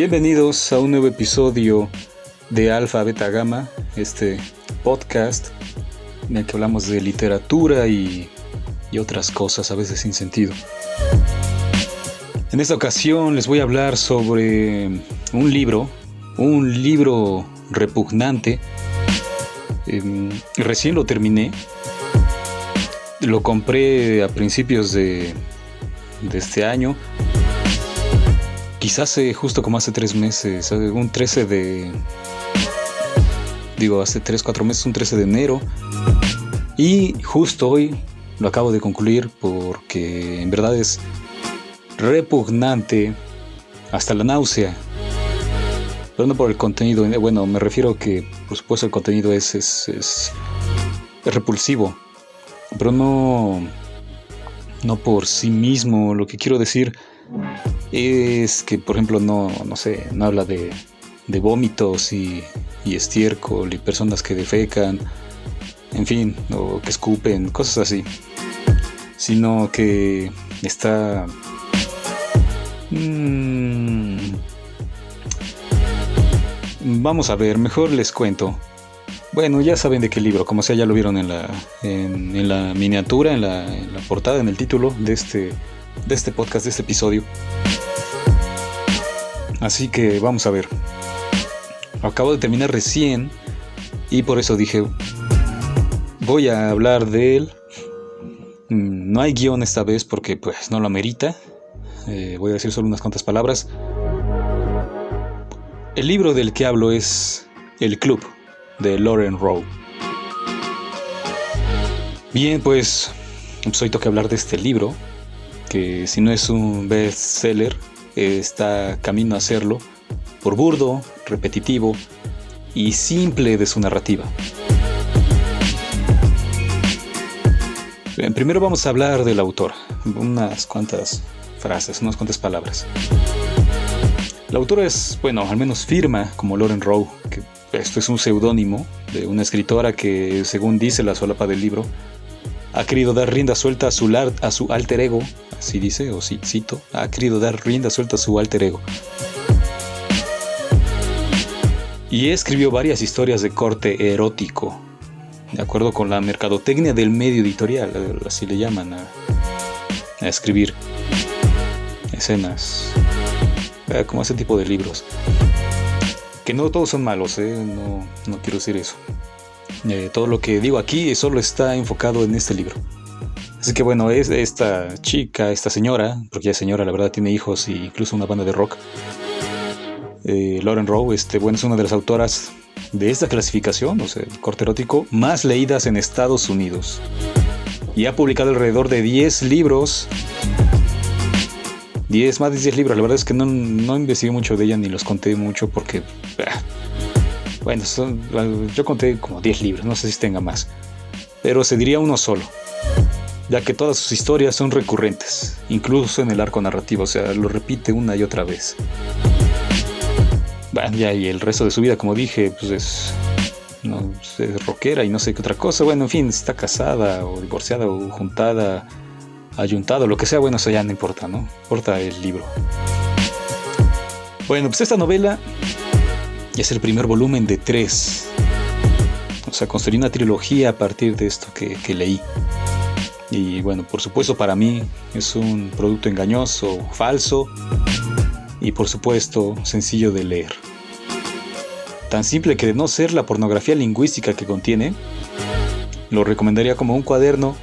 Bienvenidos a un nuevo episodio de Alfa Beta Gamma, este podcast en el que hablamos de literatura y, y otras cosas a veces sin sentido. En esta ocasión les voy a hablar sobre un libro, un libro repugnante. Em, recién lo terminé. Lo compré a principios de, de este año quizás hace justo como hace tres meses, un 13 de... Digo, hace tres, cuatro meses, un 13 de enero. Y justo hoy lo acabo de concluir porque en verdad es repugnante hasta la náusea. Pero no por el contenido, bueno, me refiero que por supuesto el contenido es, es, es, es repulsivo, pero no, no por sí mismo. Lo que quiero decir es que, por ejemplo, no, no sé, no habla de, de vómitos y, y, estiércol y personas que defecan, en fin, o que escupen, cosas así, sino que está... Mmm, vamos a ver, mejor les cuento. Bueno, ya saben de qué libro, como sea, ya lo vieron en la, en, la miniatura, en la portada, en el título de este de este podcast, de este episodio. Así que vamos a ver. Acabo de terminar recién y por eso dije, voy a hablar de él. Mm, no hay guion esta vez porque pues no lo amerita. Eh, voy a decir solo unas cuantas palabras. El libro del que hablo es El Club de Lauren Rowe. Bien, pues, pues hoy toca hablar de este libro que si no es un bestseller, está camino a hacerlo por burdo, repetitivo y simple de su narrativa. primero vamos a hablar del autor, unas cuantas frases, unas cuantas palabras. La autora es, bueno, al menos firma como Lauren Rowe, que esto es un seudónimo de una escritora que, según dice la solapa del libro, ha querido dar rienda suelta a su, a su alter ego, así dice, o sí, cito, ha querido dar rienda suelta a su alter ego. Y escribió varias historias de corte erótico, de acuerdo con la mercadotecnia del medio editorial, así le llaman a, escribir escenas, eh, como ese tipo de libros. Que no todos son malos, ¿eh? no, no quiero decir eso. Eh, todo lo que digo aquí solo está enfocado en este libro. Así que bueno, es esta chica, esta señora, porque ya señora, la verdad tiene hijos e incluso una banda de rock. Eh, Lauren Rowe, este, bueno, es una de las autoras de esta clasificación, o sea, el corte erótico, más leídas en Estados Unidos. Y ha publicado alrededor de 10 libros. 10, más de 10 libros. La verdad es que no, no investigué mucho de ella ni los conté mucho porque... Ah, bueno, yo conté como 10 libros, no sé si tenga más. Pero se diría uno solo. Ya que todas sus historias son recurrentes, incluso en el arco narrativo, o sea, lo repite una y otra vez. Bueno, ya, y el resto de su vida, como dije, pues es, no, es rockera y no sé qué otra cosa. Bueno, en fin, está casada o divorciada o juntada, ayuntado, lo que sea, bueno, eso ya no importa, ¿no? Importa el libro. Bueno, pues esta novela es el primer volumen de tres. O sea, construí una trilogía a partir de esto que, leí. Y bueno, por supuesto para mí es un producto engañoso, falso y por supuesto sencillo de leer. Tan simple que de no ser la pornografía lingüística que contiene, lo recomendaría como un cuaderno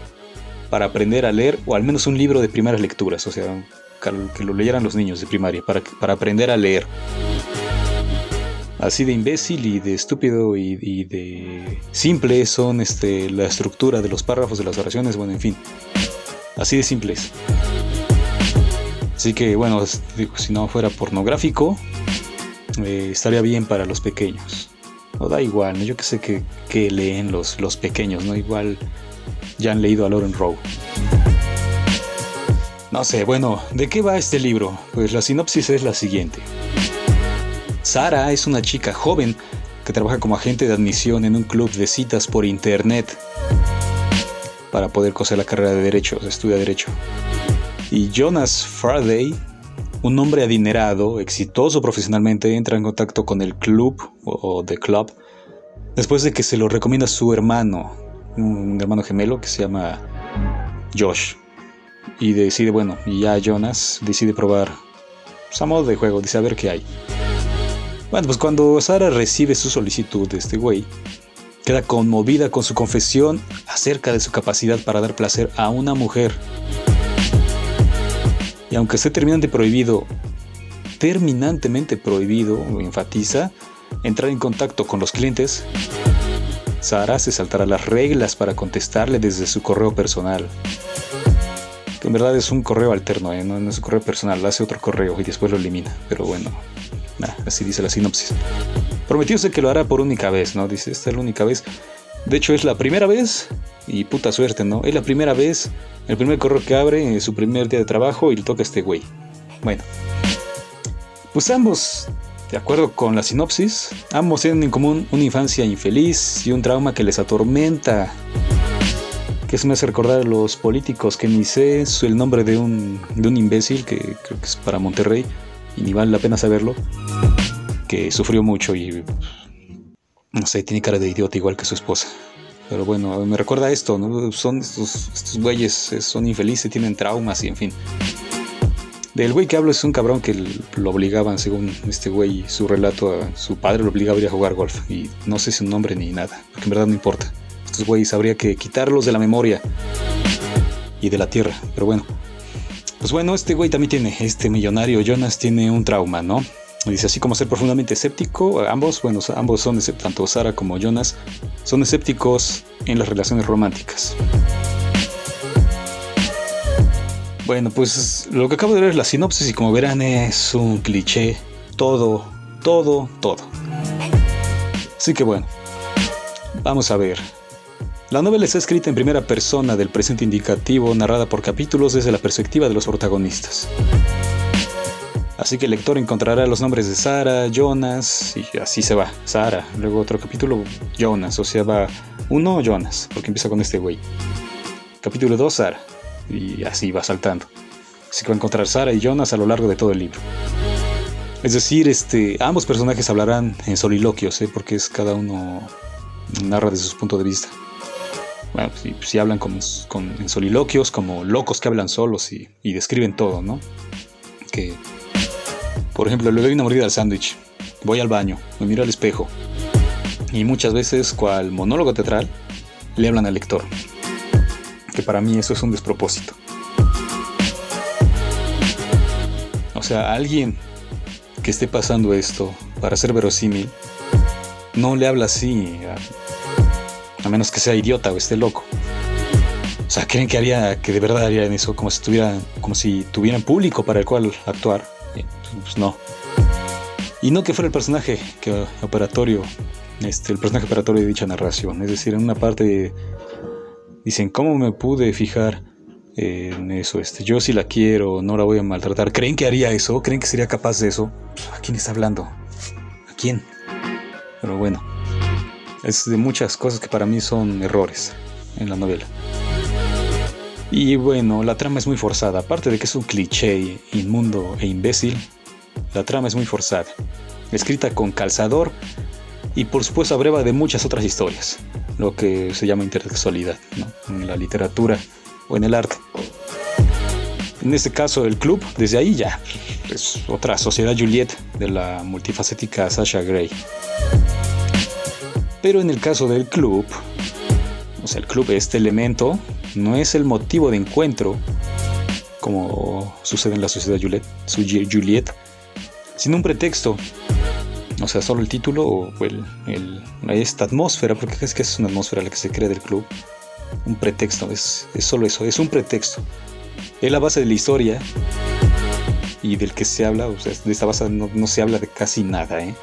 para aprender a leer o al menos un libro de primeras lecturas, o sea, que lo leyeran los niños de primaria, para, para aprender a leer así de imbécil y de estúpido y, de simple son este, la estructura de los párrafos de las oraciones, bueno, en fin, así de simples. Así que bueno, si no fuera pornográfico, eh, estaría bien para los pequeños. No da igual, ¿no? yo que sé que, leen los, los pequeños, ¿no? Igual ya han leído a Lauren Rowe. No sé, bueno, ¿de qué va este libro? Pues la sinopsis es la siguiente. Sara es una chica joven que trabaja como agente de admisión en un club de citas por internet para poder coser la carrera de derecho, estudia derecho. Y Jonas Faraday un hombre adinerado, exitoso profesionalmente, entra en contacto con el club o, The Club después de que se lo recomienda su hermano, un hermano gemelo que se llama Josh. Y decide, bueno, y ya Jonas decide probar pues, a modo de juego, dice a ver qué hay. Bueno, pues cuando Sara recibe su solicitud de este güey, queda conmovida con su confesión acerca de su capacidad para dar placer a una mujer. Y aunque esté terminante prohibido, terminantemente prohibido, enfatiza, entrar en contacto con los clientes, Sara se saltará las reglas para contestarle desde su correo personal. Que en verdad es un correo alterno, ¿eh? no, es un correo personal, hace otro correo y después lo elimina. Pero bueno, así dice la sinopsis. Prometióse que lo hará por única vez, ¿no? Dice, esta es la única vez. De hecho, es la primera vez, y puta suerte, ¿no? Es la primera vez, el primer correo que abre en su primer día de trabajo y le toca a este güey. Bueno, pues ambos de acuerdo con la sinopsis, ambos tienen en común una infancia infeliz y un trauma que les atormenta. Que eso me hace recordar a los políticos que ni sé el nombre de un, de un imbécil que creo que es para Monterrey y ni vale la pena saberlo. Que sufrió mucho y no sé, tiene cara de idiota igual que su esposa. Pero bueno, me recuerda a esto, ¿no? Son estos, estos güeyes, son infelices, tienen traumas y en fin. Del güey que hablo es un cabrón que lo obligaban, según este güey, su relato, a su padre lo obligaba a ir a jugar golf. Y no sé su nombre ni nada, porque en verdad no importa. Estos güeyes habría que quitarlos de la memoria y de la tierra, pero bueno. Pues bueno, este güey también tiene, este millonario Jonas tiene un trauma, ¿no? Dice así como ser profundamente escéptico, ambos, bueno, ambos son, tanto Sara como Jonas, son escépticos en las relaciones románticas. Bueno, pues lo que acabo de ver es la sinopsis y como verán es un cliché. Todo, todo, todo. Así que bueno, vamos a ver. La novela está escrita en primera persona del presente indicativo, narrada por capítulos desde la perspectiva de los protagonistas. Así que el lector encontrará los nombres de Sara, Jonas, y así se va. Sara, luego otro capítulo, Jonas, o sea, va uno, Jonas, porque empieza con este güey. Capítulo 2, Sara y así va saltando. Así que va a encontrar Sara y Jonas a lo largo de todo el libro. Es decir, este, ambos personajes hablarán en soliloquios, ¿eh? porque es cada uno narra desde su punto de vista. Si, pues, hablan con, en soliloquios, como locos que hablan solos y, y, describen todo, ¿no? Que, por ejemplo, le doy una mordida al sándwich, voy al baño, me miro al espejo, y muchas veces, cual monólogo teatral, le hablan al lector que para mí eso es un despropósito. O sea, alguien que esté pasando esto para ser verosímil, no le habla así, a, menos que sea idiota o esté loco. O sea, creen que haría, que de verdad harían eso, como si tuvieran, como si tuvieran público para el cual actuar. Pues no. Y no que fuera el personaje que operatorio, este, el personaje operatorio de dicha narración. Es decir, en una parte Dicen, ¿cómo me pude fijar en eso? Este, yo si la quiero, no la voy a maltratar. ¿Creen que haría eso? ¿Creen que sería capaz de eso? ¿A quién está hablando? ¿A quién? Pero bueno, es de muchas cosas que para mí son errores en la novela. Y bueno, la trama es muy forzada. Aparte de que es un cliché inmundo e imbécil, la trama es muy forzada. Escrita con calzador y por supuesto abreva de muchas otras historias lo que se llama intertextualidad en la literatura o en el arte. En este caso, el club, desde ahí ya es otra sociedad Juliet de la multifacética Sasha Gray. Pero en el caso del club, o sea, el club, este elemento, no es el motivo de encuentro, como sucede en la sociedad Juliet, Juliet sino un pretexto o sea, solo el título o el, esta atmósfera, porque es que es una atmósfera la que se crea del club. Un pretexto, es, es solo eso, es un pretexto. Es la base de la historia y del que se habla, o sea, de esta base no, se habla de casi nada, ¿eh?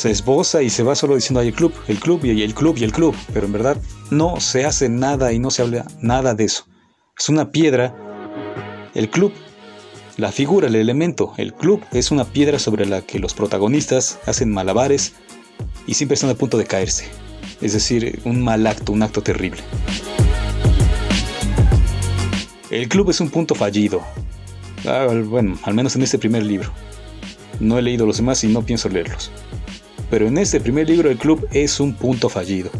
Se esboza y se va solo diciendo, hay el club, el club y el club y el club, pero en verdad no se hace nada y no se habla nada de eso. Es una piedra, el club la figura, el elemento, el club es una piedra sobre la que los protagonistas hacen malabares y siempre están a punto de caerse. Es decir, un mal acto, un acto terrible. El club es un punto fallido. Ah, bueno, al menos en este primer libro. No he leído los demás y no pienso leerlos. Pero en este primer libro el club es un punto fallido,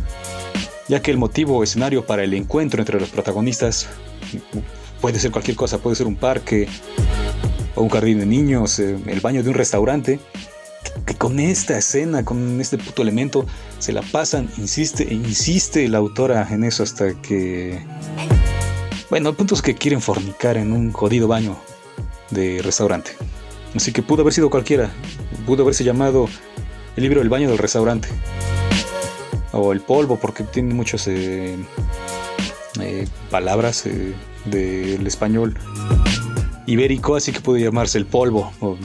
ya que el motivo o escenario para el encuentro entre los protagonistas puede ser cualquier cosa, puede ser un parque o un jardín de niños, eh, el baño de un restaurante, que con esta escena, con este puto elemento, se la pasan, insiste e insiste la autora en eso hasta que... Bueno, el punto es que quieren fornicar en un jodido baño de restaurante. Así que pudo haber sido cualquiera. Pudo haberse llamado el libro El baño del restaurante. O el polvo, porque tiene muchas eh, eh, palabras eh, del español ibérico, así que puede llamarse el polvo. O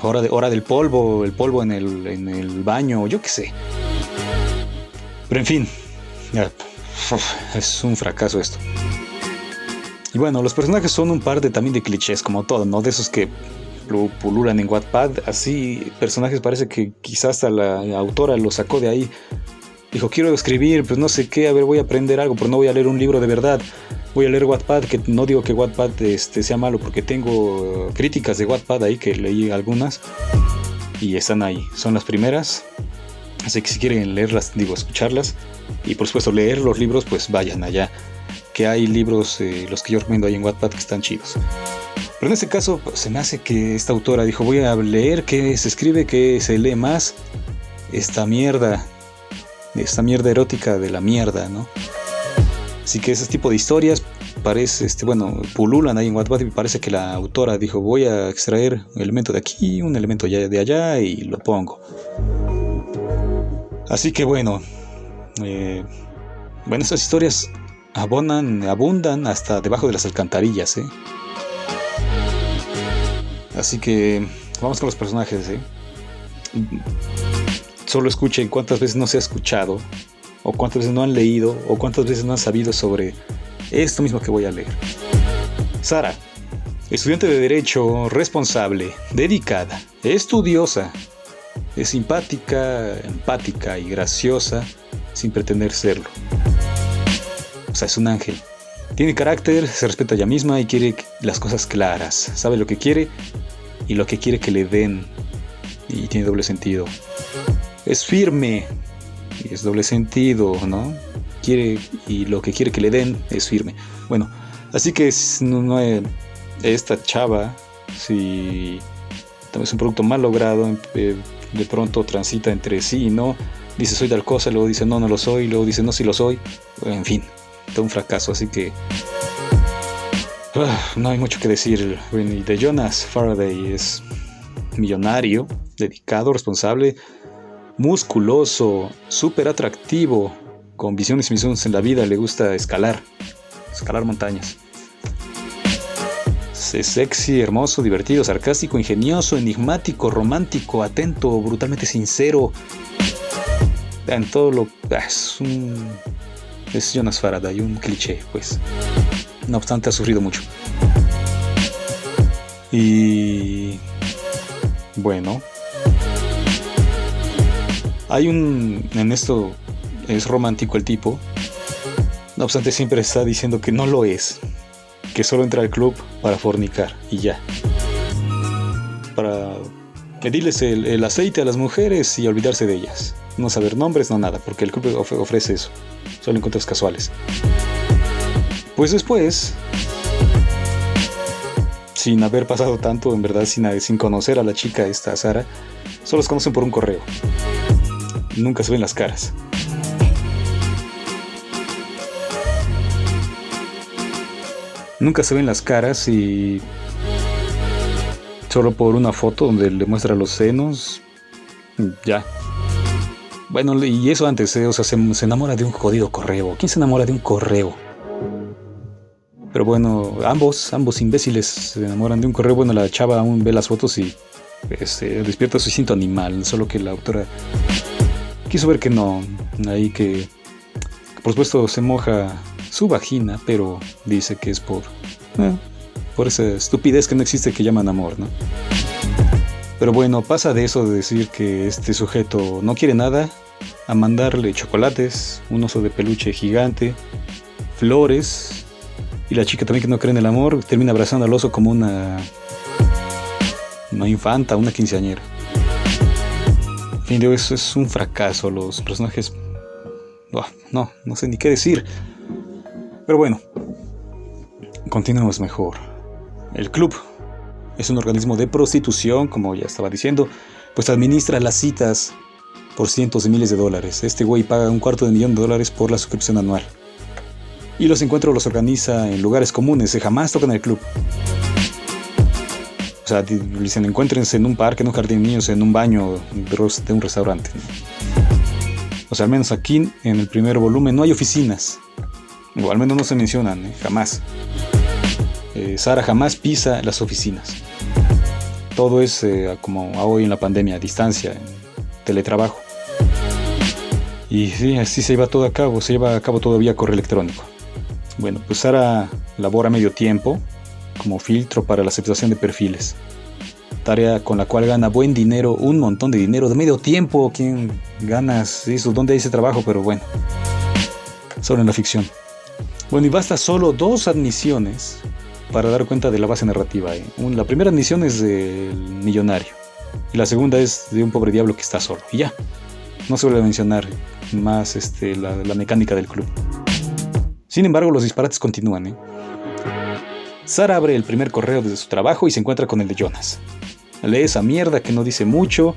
hora, de, hora del polvo, el polvo en el, en el baño, yo qué sé. Pero en fin, es un fracaso esto. Y bueno, los personajes son un par de también de clichés, como todo, ¿no? De esos que pululan en Wattpad. Así, personajes parece que quizás hasta la autora lo sacó de ahí. Dijo, quiero escribir, pues no sé qué, a ver, voy a aprender algo, pero no voy a leer un libro de verdad. Voy a leer Wattpad, que no digo que Wattpad este, sea malo, porque tengo críticas de Wattpad ahí, que leí algunas. Y están ahí, son las primeras. Así que si quieren leerlas, digo, escucharlas. Y por supuesto leer los libros, pues vayan allá que hay libros, eh, los que yo recomiendo ahí en Wattpad, que están chidos. Pero en este caso se me hace que esta autora dijo, voy a leer qué se escribe, qué se lee más, esta mierda, esta mierda erótica de la mierda, ¿no? Así que ese tipo de historias parece, este, bueno, pululan ahí en Wattpad y parece que la autora dijo, voy a extraer un elemento de aquí, un elemento de allá y lo pongo. Así que bueno, eh, bueno, estas historias abonan, abundan hasta debajo de las alcantarillas, ¿eh? Así que vamos con los personajes, ¿eh? Solo escuchen cuántas veces no se ha escuchado, o cuántas veces no han leído, o cuántas veces no han sabido sobre esto mismo que voy a leer. Sara, estudiante de Derecho, responsable, dedicada, estudiosa, es simpática, empática y graciosa sin pretender serlo. O sea, es un ángel. Tiene carácter, se respeta a ella misma y quiere las cosas claras. Sabe lo que quiere y lo que quiere que le den. Y tiene doble sentido. Es firme y es doble sentido, ¿no? Quiere y lo que quiere que le den es firme. Bueno, así que no, esta chava, si también es un producto mal logrado, eh, de pronto transita entre sí y no. Dice soy tal cosa, luego dice no, no lo soy, luego dice no, sí lo soy. En fin, un fracaso, así que ah, no hay mucho que decir. de Jonas Faraday es millonario, dedicado, responsable, musculoso, súper atractivo, con visiones y misiones en la vida, le gusta escalar, escalar montañas. Es sexy, hermoso, divertido, sarcástico, ingenioso, enigmático, romántico, atento, brutalmente sincero. En todo lo... Ah, es un es Jonas Faraday, un cliché, pues. No obstante, ha sufrido mucho. Y... Bueno. Hay un... En esto es romántico el tipo. No obstante, siempre está diciendo que no lo es. Que solo entra al club para fornicar y ya. Para pedirles el, aceite a las mujeres y olvidarse de ellas. No saber nombres, no nada, porque el club ofrece eso solo encuentros casuales. Pues después, sin haber pasado tanto, en verdad, sin, sin conocer a la chica esta, Sara, solo se conocen por un correo. Nunca se ven las caras. Nunca se ven las caras y solo por una foto donde le muestra los senos, ya, bueno, y eso antes, eh, o sea, se, enamora de un jodido correo. ¿Quién se enamora de un correo? Pero bueno, ambos, ambos imbéciles se enamoran de un correo. Bueno, la chava aún ve las fotos y este, despierta su instinto animal. Solo que la autora quiso ver que no. Ahí que, por supuesto, se moja su vagina, pero dice que es por. Eh, por esa estupidez que no existe que llaman amor, ¿no? Pero bueno, pasa de eso de decir que este sujeto no quiere nada a mandarle chocolates, un oso de peluche gigante, flores, y la chica también que no cree en el amor termina abrazando al oso como una una infanta, una quinceañera. En fin, eso es un fracaso. Los personajes. no, no sé ni qué decir. Pero bueno, continuemos mejor. El club es un organismo de prostitución, como ya estaba diciendo, pues administra las citas por cientos de miles de dólares. Este güey paga un cuarto de millón de dólares por la suscripción anual. Y los encuentros los organiza en lugares comunes, jamás tocan el club. O sea, dicen encuéntrense en un parque, en un jardín de niños, en un baño de un restaurante. O sea, al menos aquí en el primer volumen no hay oficinas. O al menos no se mencionan, ¿eh? jamás. Eh, Sara jamás pisa las oficinas. Todo es eh, como hoy en la pandemia, a distancia, en teletrabajo. Y sí, así se lleva todo a cabo, se lleva a cabo todo vía correo electrónico. Bueno, pues Sara labora medio tiempo como filtro para la aceptación de perfiles. Tarea con la cual gana buen dinero, un montón de dinero de medio tiempo. ¿Quién gana eso? ¿Dónde hay ese trabajo? Pero bueno, solo en la ficción. Bueno, y basta solo dos admisiones para dar cuenta de la base narrativa. ¿eh? La primera admisión es del millonario y la segunda es de un pobre diablo que está solo. Y ya, no se vuelve mencionar más este, la, mecánica del club. Sin embargo, los disparates continúan. ¿eh? Sara abre el primer correo desde su trabajo y se encuentra con el de Jonas. Lee esa mierda que no dice mucho.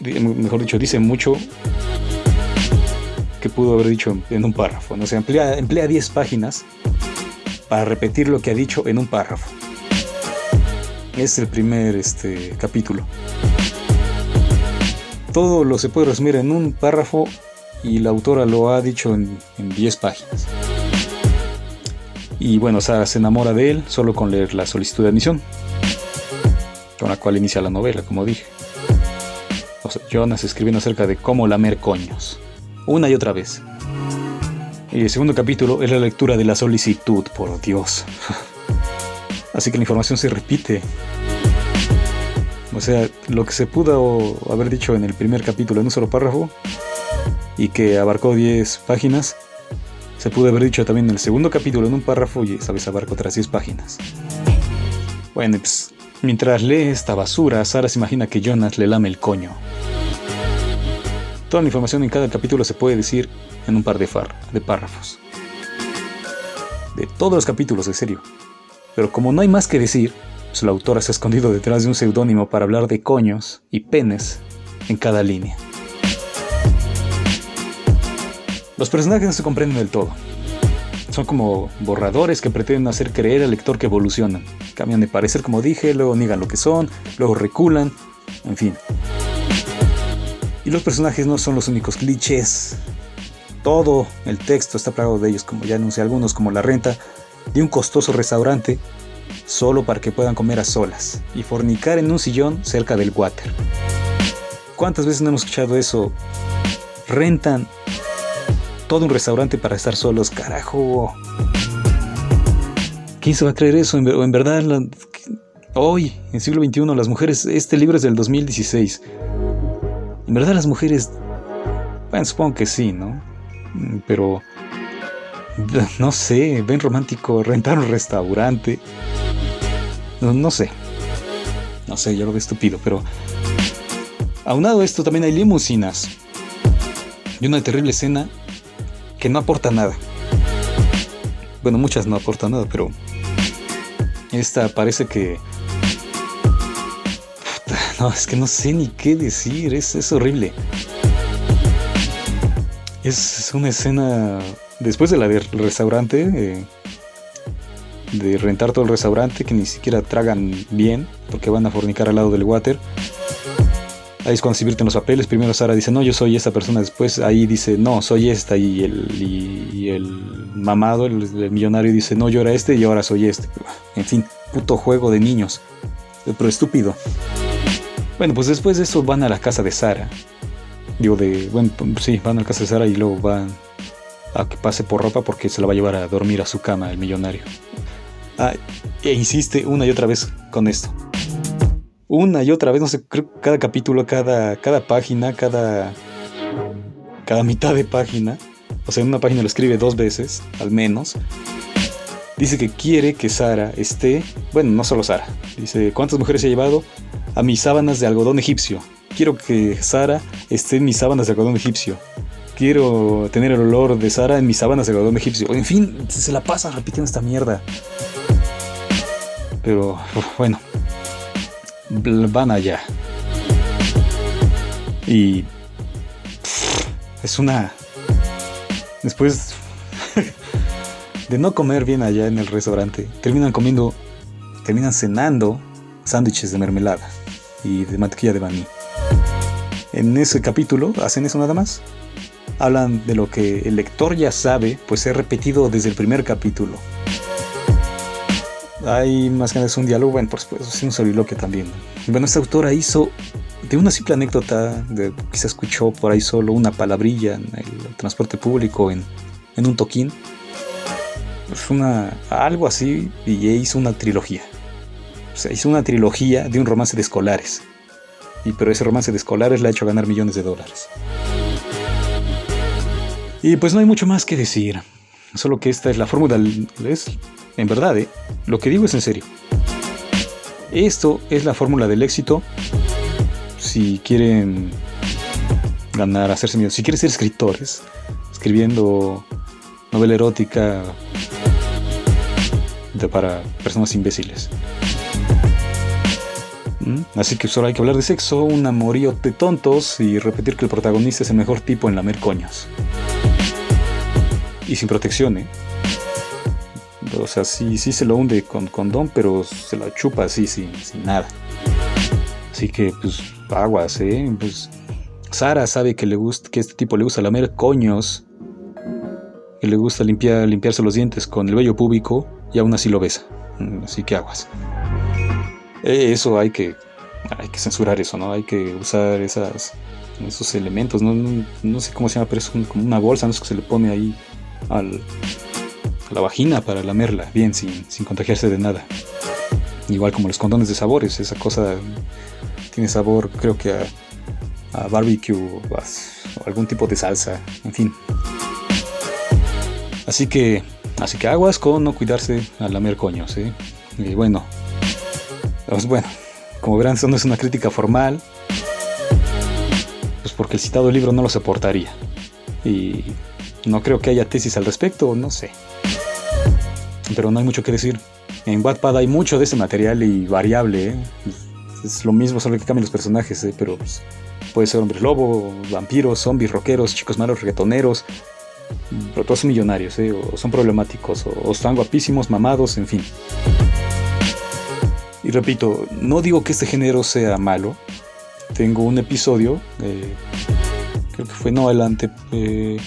Mejor dicho, dice mucho que pudo haber dicho en un párrafo. ¿no? O emplea, emplea 10 páginas para repetir lo que ha dicho en un párrafo. Es el primer este, capítulo. Todo lo se puede resumir en un párrafo y la autora lo ha dicho en 10 páginas. Y bueno, Sara se enamora de él solo con leer la solicitud de admisión, con la cual inicia la novela, como dije. Jonas escribiendo acerca de cómo lamer coños, una y otra vez. Y el segundo capítulo es la lectura de la solicitud, por Dios. Así que la información se repite. O sea, lo que se pudo haber dicho en el primer capítulo en un solo párrafo y que abarcó 10 páginas, se pudo haber dicho también en el segundo capítulo en un párrafo y esa vez abarcó otras 10 páginas. Bueno, pues mientras lee esta basura, Sara se imagina que Jonas le lame el coño. Toda la información en cada capítulo se puede decir en un par de, de párrafos. De todos los capítulos, en serio. Pero como no hay más que decir, pues la autora se ha escondido detrás de un seudónimo para hablar de coños y penes en cada línea. Los personajes no se comprenden del todo. Son como borradores que pretenden hacer creer al lector que evolucionan. Cambian de parecer como dije, luego niegan lo que son, luego reculan, en fin. Los personajes no son los únicos clichés todo el texto está plagado de ellos, como ya anuncié algunos, como la renta de un costoso restaurante solo para que puedan comer a solas y fornicar en un sillón cerca del water. ¿Cuántas veces no hemos escuchado eso? Rentan todo un restaurante para estar solos, carajo. ¿Quién se va a creer eso? ¿O en verdad, hoy, en siglo XXI, las mujeres, este libro es del 2016. En verdad las mujeres, bueno, supongo que sí, ¿no? pero no sé, ven romántico rentar un restaurante. No, sé. No sé, yo lo veo estúpido, pero aunado a esto también hay limusinas y una terrible escena que no aporta nada. Bueno, muchas no aportan nada, pero esta parece que no, es que no sé ni qué decir, es, es horrible. Es una escena después de la del restaurante, eh, de rentar todo el restaurante, que ni siquiera tragan bien, porque van a fornicar al lado del water. Ahí es cuando se invierten los papeles. Primero Sara dice, no, yo soy esta persona. Después ahí dice, no, soy esta. Y el, y, el mamado, el, millonario, dice, no, yo era este y ahora soy este. En fin, puto juego de niños. Pero estúpido. Bueno, pues después de eso van a la casa de Sara. Digo, de, bueno, sí, van a casa de Sara y luego van a que pase por ropa porque se la va a llevar a dormir a su cama el millonario. Ah, e insiste una y otra vez con esto. Una y otra vez, no sé, creo cada capítulo, cada, cada página, cada, cada mitad de página. O sea, en una página lo escribe dos veces, al menos. dice que quiere que Sara esté, bueno, no solo Sara, dice, ¿cuántas mujeres se ha llevado? A mis sábanas de algodón egipcio. Quiero que Sara esté en mis sábanas de algodón egipcio. Quiero tener el olor de Sara en mis sábanas de algodón egipcio. En fin, se la pasa repitiendo esta mierda. Pero, bueno, van allá. Y es una... Después de no comer bien allá en el restaurante, terminan comiendo, terminan cenando sándwiches de mermelada y de mantequilla de maní. En ese capítulo hacen eso nada más. Hablan de lo que el lector ya sabe, pues he repetido desde el primer capítulo. Hay más que nada un diálogo, bueno, por supuesto, es un soliloquio también. Bueno, esta autora hizo de una simple anécdota, de, se escuchó por ahí solo una palabrilla en el transporte público, en, en un toquín, pues una, algo así, y hizo una trilogía. Hizo una trilogía de un romance de escolares. Y pero ese romance de escolares le ha hecho ganar millones de dólares. Y pues no hay mucho más que decir. Solo que esta es la fórmula. Es, en verdad, ¿eh? lo que digo es en serio. Esto es la fórmula del éxito si quieren ganar, hacerse millones, si quieren ser escritores, escribiendo novela erótica para personas imbéciles. Así que solo hay que hablar de sexo, un amorío de tontos y repetir que el protagonista es el mejor tipo en lamer coños. Y sin protección, ¿eh? O sea, sí, sí se lo hunde con condón, pero se lo chupa así, sin, sin nada. Así que, pues, aguas, ¿eh? Pues, Sara sabe que, le gusta, que este tipo le gusta lamer coños, que le gusta limpiar, limpiarse los dientes con el vello púbico, y aún así lo besa. Mm, así que aguas. Eh, eso hay que, hay que censurar eso, ¿no? Hay que usar esas, esos elementos, ¿no? No, sé cómo se llama, pero es como una bolsa, ¿no? Es que se le pone ahí al, a la vagina para lamerla, bien, sin, sin contagiarse de nada. Igual como los condones de sabores, esa cosa tiene sabor, creo que a, a barbecue o algún tipo de salsa, en fin. Así que, así que aguas con no cuidarse al lamer coños, ¿eh? Y bueno, pues bueno, como verán, esto no es una crítica formal, pues porque el citado libro no lo soportaría. Y no creo que haya tesis al respecto, no sé. Pero no hay mucho que decir. En Wattpad hay mucho de ese material y variable. ¿eh? Es lo mismo, solo que cambian los personajes, ¿eh? pero pues, puede ser hombres lobo, vampiros, zombies, rockeros, chicos malos, reggaetoneros. Pero todos son millonarios, ¿eh? o son problemáticos, o están guapísimos, mamados, en fin. Y repito, no digo que este género sea malo. Tengo un episodio, eh, creo que fue no adelante. Eh,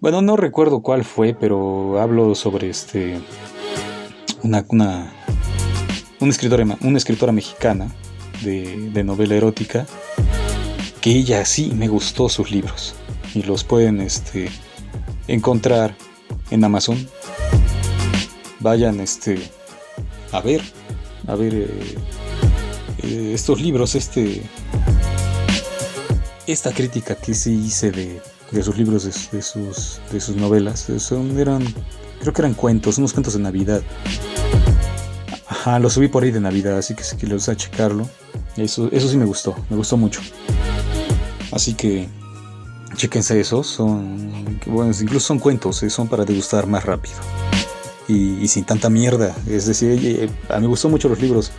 bueno, no recuerdo cuál fue, pero hablo sobre este una, una, escritora, una escritora mexicana de, de, novela erótica que ella sí me gustó sus libros y los pueden este, encontrar en Amazon. Vayan este, a ver a ver, eh, eh, estos libros, este, esta crítica que sí hice de, de sus libros, de, sus, de sus novelas, eh, son, eran, creo que eran cuentos, unos cuentos de Navidad. Ajá, los subí por ahí de Navidad, así que si quieren a checarlo. Eso, eso sí me gustó, me gustó mucho. Así que chequense esos, son, bueno, incluso son cuentos, son para degustar más rápido y, sin tanta mierda. Es decir, a mí me gustó mucho los libros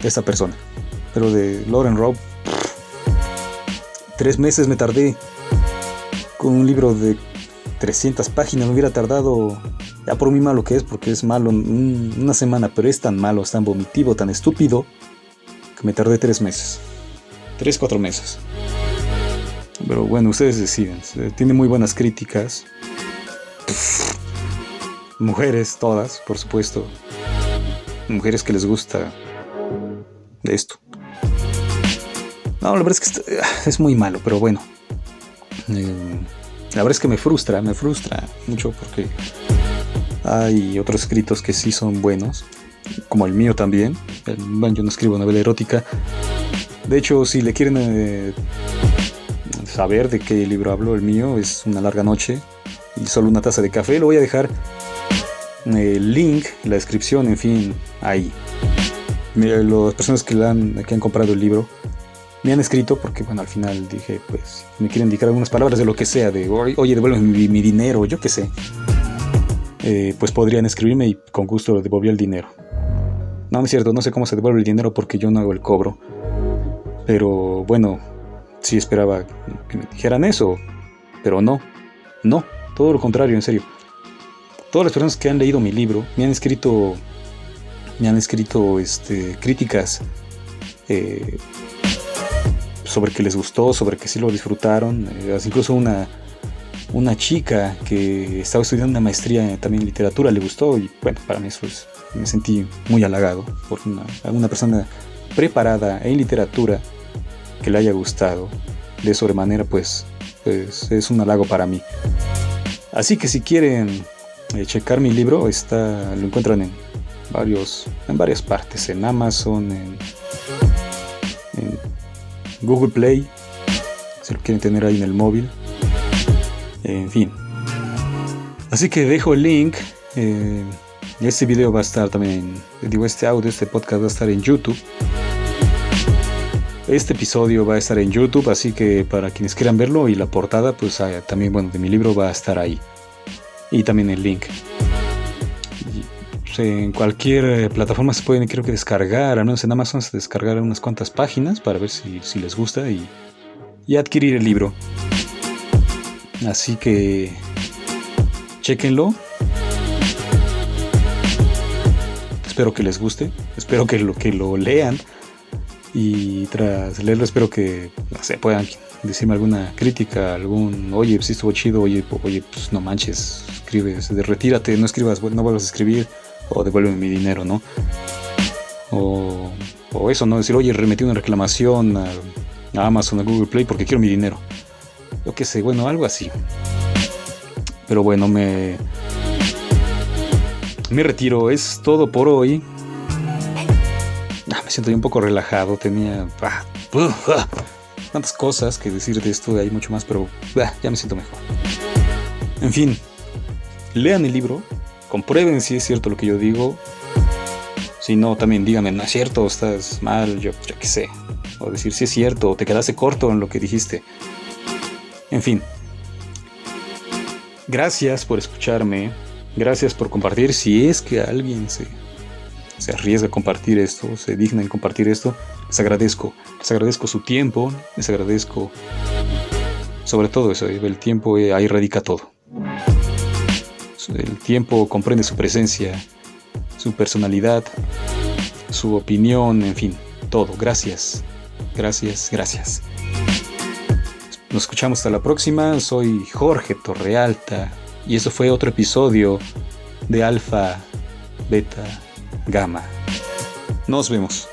de esta persona, pero de Lauren Robb, tres meses me tardé con un libro de 300 páginas, me hubiera tardado, ya por mí malo que es, porque es malo una semana, pero es tan malo, es tan vomitivo, tan estúpido, que me tardé tres meses. Tres, cuatro meses. Pero bueno, ustedes deciden. Tiene muy buenas críticas mujeres todas, por supuesto, mujeres que les gusta esto. No, la verdad es que es muy malo, pero bueno. Eh, la verdad es que me frustra, me frustra mucho porque hay otros escritos que sí son buenos, como el mío también. Bueno, yo no escribo novela erótica. De hecho, si le quieren eh, saber de qué libro hablo, el mío es Una larga noche y solo una taza de café, lo voy a dejar el link, la descripción, en fin, ahí. Las personas que, han, que han comprado el libro me han escrito porque, bueno, al final dije, pues, me quieren indicar algunas palabras de lo que sea, de, oye, devuelve mi, dinero, yo qué sé. Eh, pues podrían escribirme y con gusto devolví el dinero. No, no es cierto, no sé cómo se devuelve el dinero porque yo no hago el cobro. Pero bueno, sí esperaba que me dijeran eso, pero no, no, todo lo contrario, en serio. Todas las personas que han leído mi libro me han escrito, me han escrito este, críticas eh, sobre que les gustó, sobre que sí lo disfrutaron. Eh, incluso una, una chica que estaba estudiando una maestría también en literatura le gustó y bueno, para mí eso es, me sentí muy halagado por una, persona preparada en literatura que le haya gustado de sobremanera pues, pues es un halago para mí. Así que si quieren eh, checar mi libro, está, lo encuentran en, varios, en varias partes, en Amazon, en, Google Play, si lo quieren tener ahí en el móvil, en fin. Así que dejo el link. Eh, este video va a estar también, digo, este audio, este podcast va a estar en YouTube. Este episodio va a estar en YouTube, así que para quienes quieran verlo y la portada, pues ah, también, bueno, de mi libro va a estar ahí. Y también el link. Pues, en cualquier eh, plataforma se pueden, creo que descargar, al menos en Amazon se descargar unas cuantas páginas para ver si, les gusta y, y adquirir el libro. Así que chequenlo. Espero que les guste, espero que lo, que lo lean y tras leerlo espero que se puedan decirme alguna crítica, algún, oye, si estuvo chido, oye, oye, pues no manches, escribes, retírate, no escribas, no vuelvas a escribir, o devuélveme mi dinero, ¿no? O, o eso, ¿no? Decir, oye, remetí una reclamación a, Amazon, a Google Play porque quiero mi dinero. Yo qué sé, bueno, algo así. Pero bueno, me... Me retiro, es todo por hoy me siento un poco relajado, tenía ah, ah, tantas cosas que decir de esto, hay mucho más, pero ah, ya me siento mejor. En fin, lean el libro, comprueben si es cierto lo que yo digo. Si no, también díganme, no es cierto, estás mal, yo, yo qué sé. O decir si es cierto, o te quedaste corto en lo que dijiste. En fin. Gracias por escucharme. Gracias por compartir. Si es que alguien se se arriesga a compartir esto, se digna en compartir esto, les agradezco. Les agradezco su tiempo, les agradezco sobre todo eso, el tiempo eh, ahí radica todo. El tiempo comprende su presencia, su personalidad, su opinión, en fin, todo. Gracias, gracias, gracias. Nos escuchamos hasta la próxima. Soy Jorge Torrealta y eso fue otro episodio de Alfa, Beta, Gama. Nos vemos.